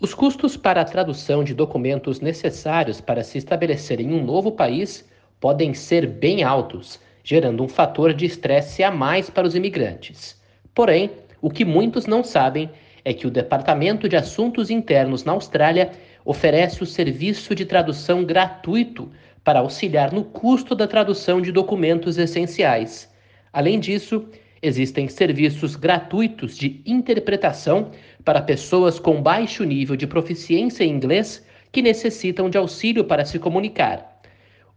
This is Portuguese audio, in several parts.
Os custos para a tradução de documentos necessários para se estabelecer em um novo país podem ser bem altos, gerando um fator de estresse a mais para os imigrantes. Porém, o que muitos não sabem é que o Departamento de Assuntos Internos na Austrália oferece o serviço de tradução gratuito para auxiliar no custo da tradução de documentos essenciais. Além disso, existem serviços gratuitos de interpretação para pessoas com baixo nível de proficiência em inglês que necessitam de auxílio para se comunicar.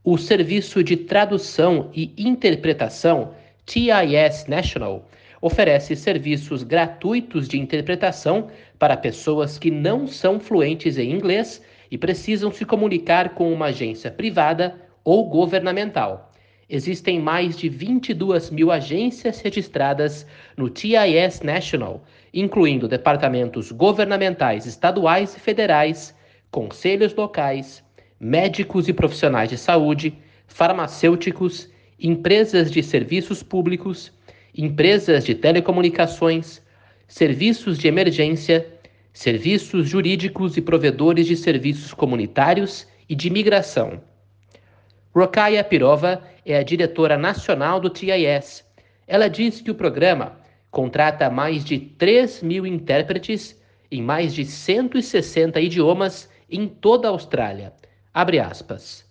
O Serviço de Tradução e Interpretação, TIS National, oferece serviços gratuitos de interpretação para pessoas que não são fluentes em inglês e precisam se comunicar com uma agência privada ou governamental. Existem mais de 22 mil agências registradas no TIS National, incluindo departamentos governamentais estaduais e federais, conselhos locais, médicos e profissionais de saúde, farmacêuticos, empresas de serviços públicos, empresas de telecomunicações, serviços de emergência, serviços jurídicos e provedores de serviços comunitários e de imigração. Rokaya Pirova é a diretora nacional do TIS. Ela diz que o programa contrata mais de 3 mil intérpretes em mais de 160 idiomas em toda a Austrália. Abre aspas.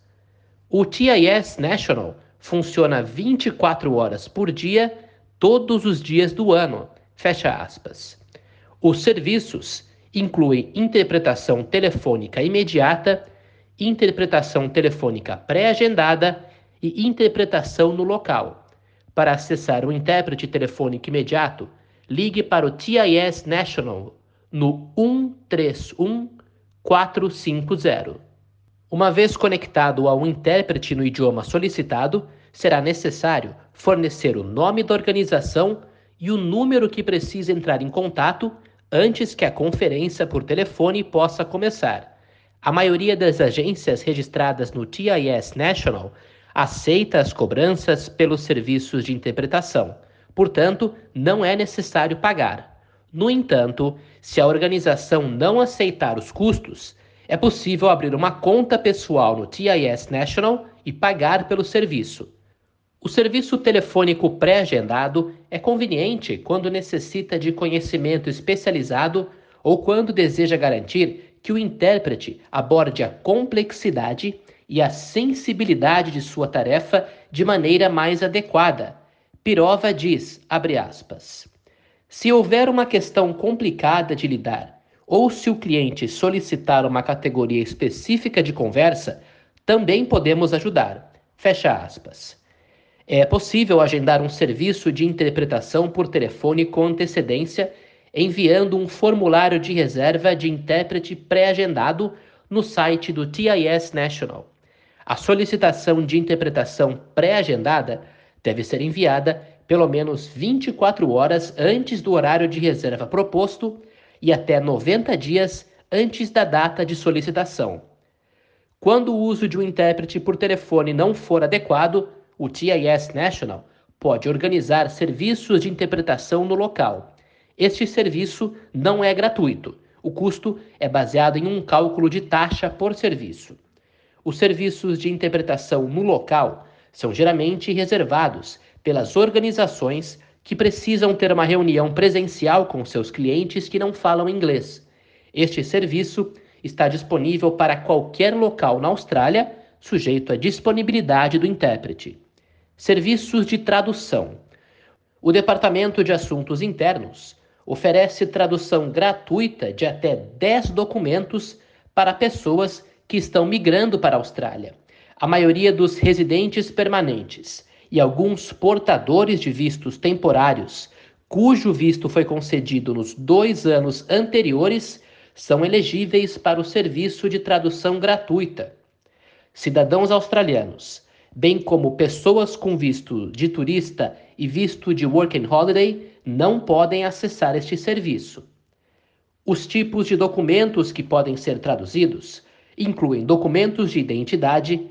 O TIS National funciona 24 horas por dia todos os dias do ano. Fecha aspas. Os serviços incluem interpretação telefônica imediata, interpretação telefônica pré-agendada e interpretação no local. Para acessar o intérprete telefônico imediato, ligue para o TIS National no 131 450. Uma vez conectado ao intérprete no idioma solicitado, será necessário fornecer o nome da organização e o número que precisa entrar em contato antes que a conferência por telefone possa começar. A maioria das agências registradas no TIS National aceita as cobranças pelos serviços de interpretação, portanto, não é necessário pagar. No entanto, se a organização não aceitar os custos, é possível abrir uma conta pessoal no TIS National e pagar pelo serviço. O serviço telefônico pré-agendado é conveniente quando necessita de conhecimento especializado ou quando deseja garantir que o intérprete aborde a complexidade e a sensibilidade de sua tarefa de maneira mais adequada. Pirova diz, aspas, se houver uma questão complicada de lidar ou se o cliente solicitar uma categoria específica de conversa, também podemos ajudar. Fecha aspas. É possível agendar um serviço de interpretação por telefone com antecedência, enviando um formulário de reserva de intérprete pré-agendado no site do TIS National. A solicitação de interpretação pré-agendada deve ser enviada pelo menos 24 horas antes do horário de reserva proposto e até 90 dias antes da data de solicitação. Quando o uso de um intérprete por telefone não for adequado, o TIS National pode organizar serviços de interpretação no local. Este serviço não é gratuito. O custo é baseado em um cálculo de taxa por serviço. Os serviços de interpretação no local são geralmente reservados pelas organizações que precisam ter uma reunião presencial com seus clientes que não falam inglês. Este serviço está disponível para qualquer local na Austrália, sujeito à disponibilidade do intérprete. Serviços de tradução. O Departamento de Assuntos Internos oferece tradução gratuita de até 10 documentos para pessoas que estão migrando para a Austrália. A maioria dos residentes permanentes e alguns portadores de vistos temporários, cujo visto foi concedido nos dois anos anteriores, são elegíveis para o serviço de tradução gratuita. Cidadãos australianos bem como pessoas com visto de turista e visto de Working Holiday, não podem acessar este serviço. Os tipos de documentos que podem ser traduzidos incluem documentos de identidade,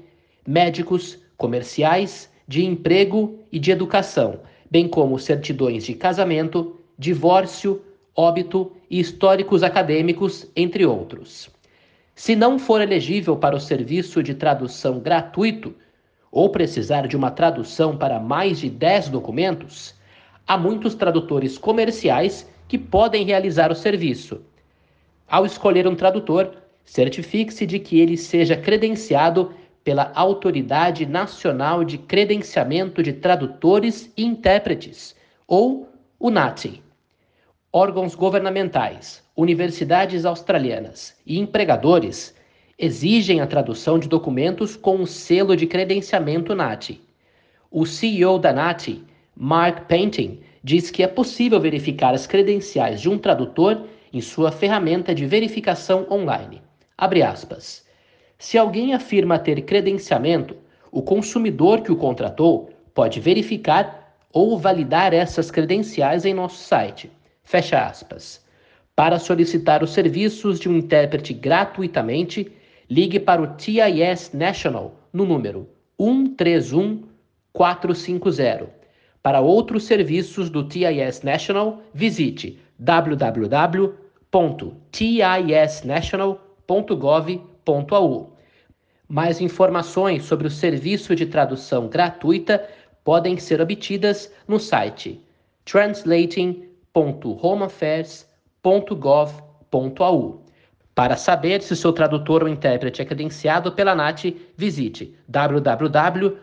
médicos, comerciais, de emprego e de educação, bem como certidões de casamento, divórcio, óbito e históricos acadêmicos, entre outros. Se não for elegível para o serviço de tradução gratuito ou precisar de uma tradução para mais de 10 documentos, há muitos tradutores comerciais que podem realizar o serviço. Ao escolher um tradutor, certifique-se de que ele seja credenciado pela Autoridade Nacional de Credenciamento de Tradutores e Intérpretes, ou UNATI. Órgãos governamentais, universidades australianas e empregadores exigem a tradução de documentos com um selo de credenciamento NATI. O CEO da NATI, Mark Painting, diz que é possível verificar as credenciais de um tradutor em sua ferramenta de verificação online. Abre aspas. Se alguém afirma ter credenciamento, o consumidor que o contratou pode verificar ou validar essas credenciais em nosso site. Fecha aspas. Para solicitar os serviços de um intérprete gratuitamente, ligue para o TIS National no número 131 450. Para outros serviços do TIS National, visite www.tisnational.gov.au. Mais informações sobre o serviço de tradução gratuita podem ser obtidas no site translating.com www.homeaffairs.gov.au. Para saber se seu tradutor ou intérprete é credenciado pela NAT, visite www.nat.com.au.